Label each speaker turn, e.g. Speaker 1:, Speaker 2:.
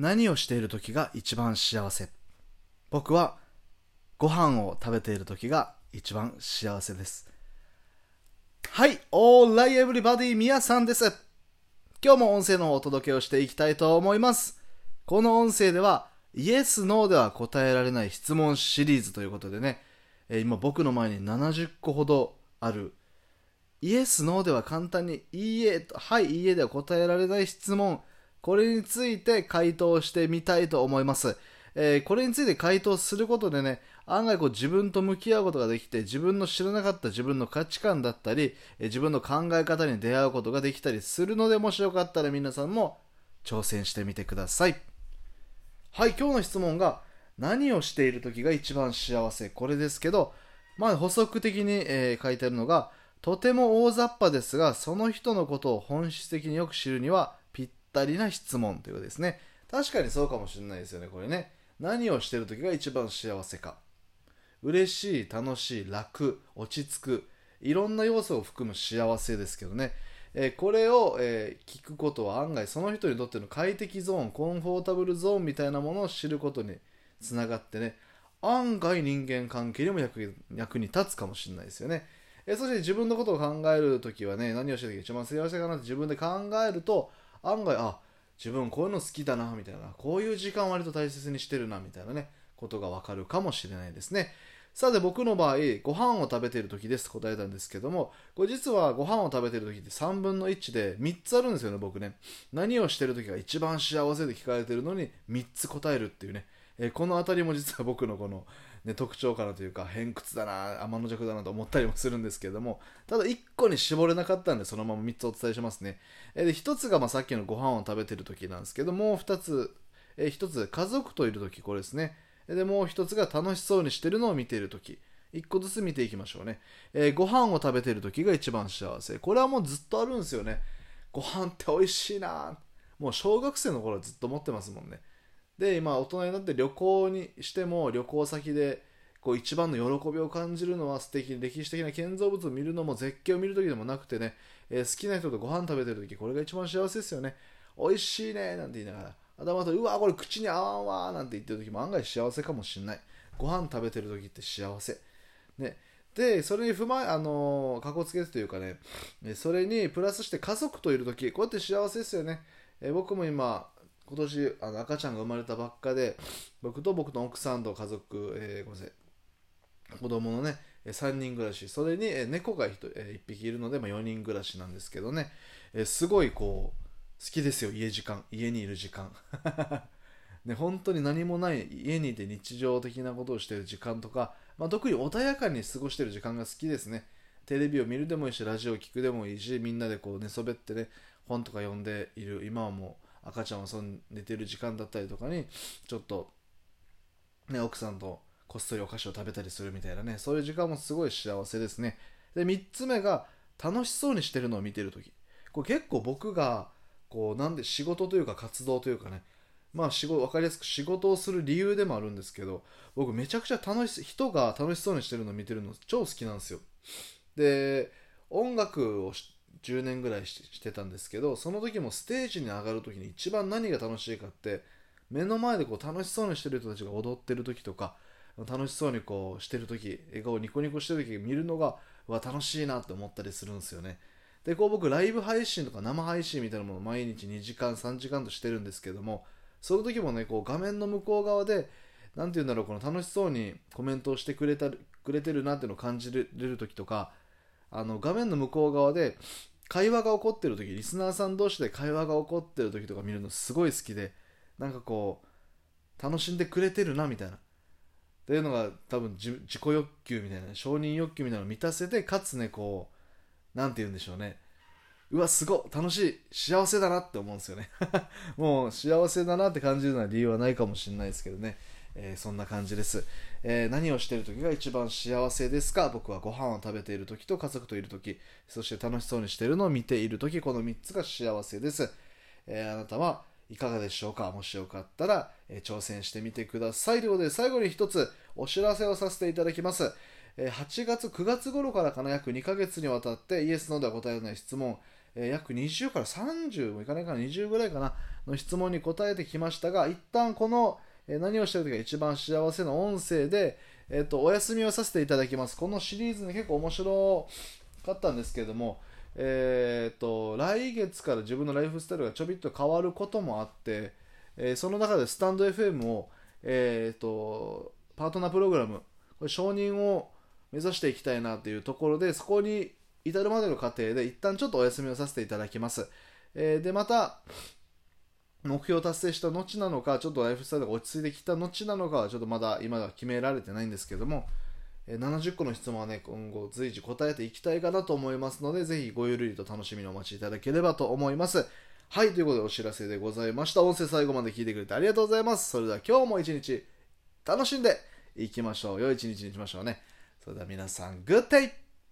Speaker 1: 何をしている時が一番幸せ。僕はご飯を食べている時が一番幸せです。はい、オーライエブリバディ、みやさんです。今日も音声のお届けをしていきたいと思います。この音声では、イエス、ノーでは答えられない質問シリーズということでね、今僕の前に70個ほどある、イエス、ノーでは簡単に、いいえ、はい、いいえでは答えられない質問、これについて回答してみたいと思います。えー、これについて回答することでね、案外こう自分と向き合うことができて、自分の知らなかった自分の価値観だったり、えー、自分の考え方に出会うことができたりするので、もしよかったら皆さんも挑戦してみてください。はい、今日の質問が、何をしている時が一番幸せ？これですけど、まあ補足的に、えー、書いてあるのが、とても大雑把ですが、その人のことを本質的によく知るにはったりな質問ということですね。確かにそうかもしれないですよね、これね。何をしてる時が一番幸せか。嬉しい楽しい楽落ち着く。いろんな要素を含む幸せですけどね、えー、これを、えー、聞くことは案外その人にとっての快適ゾーンコンフォータブルゾーンみたいなものを知ることにつながってね。案外人間関係にも役に立つかもしれないですよね、えー、そして自分のことを考える時はね何をしてる時が一番幸せかなって自分で考えると案外あ自分こういうの好きだなみたいな。こういう時間割と大切にしてるなみたいなねことがわかるかもしれないですね。さて僕の場合ご飯を食べてる時です答えたんですけどもこれ実はご飯を食べてる時って3分の1で3つあるんですよね僕ね。何をしてる時が一番幸せで聞かれてるのに3つ答えるっていうね、え、この辺りも実は僕のこのね、特徴かなというか偏屈だな天の弱だなと思ったりもするんですけれどもただ1個に絞れなかったんでそのまま3つお伝えしますね。で1つがまさっきのご飯を食べてる時なんですけどもう2つえ1つ家族といる時これですね。でもう1つが楽しそうにしてるのを見ている時。1個ずつ見ていきましょうね、えー、ご飯を食べてる時が一番幸せ。これはもうずっとあるんですよね。ご飯って美味しいなもう小学生の頃はずっと思ってますもんね。で今大人になって旅行にしても旅行先でこう一番の喜びを感じるのは素敵歴史的な建造物を見るのも絶景を見るときでもなくてね、えー、好きな人とご飯食べてるときこれが一番幸せですよね。美味しいねなんて言いながら。頭とうわこれ口に合わんわなんて言ってるときも案外幸せかもしんない。ご飯食べてるときって幸せ。ね。でそれに踏まえあのー、かこつけてというかねそれにプラスして家族といるときこうやって幸せですよね、え、僕も今今年あの赤ちゃんが生まれたばっかで僕と僕の奥さんと家族、えー、ごめんなさい。子供のね3人暮らし。それに猫が 1, 1匹いるので、まあ、4人暮らしなんですけどね。えすごいこう好きですよ家時間。家にいる時間。ね、本当に何もない家にいて日常的なことをしている時間とか、まあ、特に穏やかに過ごしている時間が好きですね。テレビを見るでもいいしラジオを聴くでもいいしみんなでこう寝そべってね本とか読んでいる。今はもう赤ちゃんをそん寝てる時間だったりとかにちょっと、ね、奥さんとこっそりお菓子を食べたりするみたいなねそういう時間もすごい幸せですね。で3つ目が楽しそうにしてるのを見てる時。これ結構僕がこうなんで仕事というか活動というかねまあ仕事分かりやすく仕事をする理由でもあるんですけど僕めちゃくちゃ楽し人が楽しそうにしてるのを見てるの超好きなんですよ。で音楽を10年ぐらいしてたんですけどその時もステージに上がる時に一番何が楽しいかって目の前でこう楽しそうにしてる人たちが踊ってる時とか楽しそうにこうしてる時笑顔ニコニコしてる時見るのがわ楽しいなって思ったりするんですよね。でこう僕ライブ配信とか生配信みたいなものを毎日2時間3時間としてるんですけどもその時もねこう画面の向こう側で何て言うんだろうこの楽しそうにコメントをしてくれたくれてるなっていうのを感じれる時とかあの画面の向こう側で会話が起こってる時リスナーさん同士で会話が起こってる時とか見るのすごい好きでなんかこう楽しんでくれてるなみたいな。っていうのが多分自己欲求みたいな承認欲求みたいなのを満たせてかつねこう何て言うんでしょうね。うわすごい楽しい幸せだなって思うんですよね。もう幸せだなって感じるのは理由はないかもしれないですけどね。えー、そんな感じです、えー、何をしている時が一番幸せですか？僕はご飯を食べている時と家族といる時。そして楽しそうにしているのを見ている時。この3つが幸せです、えー、あなたはいかがでしょうか？もしよかったら、え挑戦してみてください。ということで最後に一つお知らせをさせていただきます、8月9月頃からかな？約2ヶ月にわたってイエスのでは答えない質問、約20から30もいかないかな、20ぐらいかな、の質問に答えてきましたが、一旦この、え、何をしてる時が一番幸せの音声で、えっ、と、お休みをさせていただきます。このシリーズね、結構面白かったんですけども、えっ、と、来月から自分のライフスタイルがちょびっと変わることもあって、えその中でスタンド FM を、えっ、と、パートナープログラム、これ承認を目指していきたいなというところで、そこに至るまでの過程で一旦ちょっとお休みをさせていただきます。え、で、また、目標達成した後なのか、ちょっとライフスタイルが落ち着いてきた後なのか、ちょっとまだ今では決められてないんですけども、70個の質問はね、今後随時答えていきたいかなと思いますので、ぜひごゆるりと楽しみにお待ちいただければと思います。はい、ということでお知らせでございました。音声最後まで聞いてくれてありがとうございます。それでは今日も一日楽しんでいきましょう。良い一日にしましょうね。それでは皆さん、グッデイ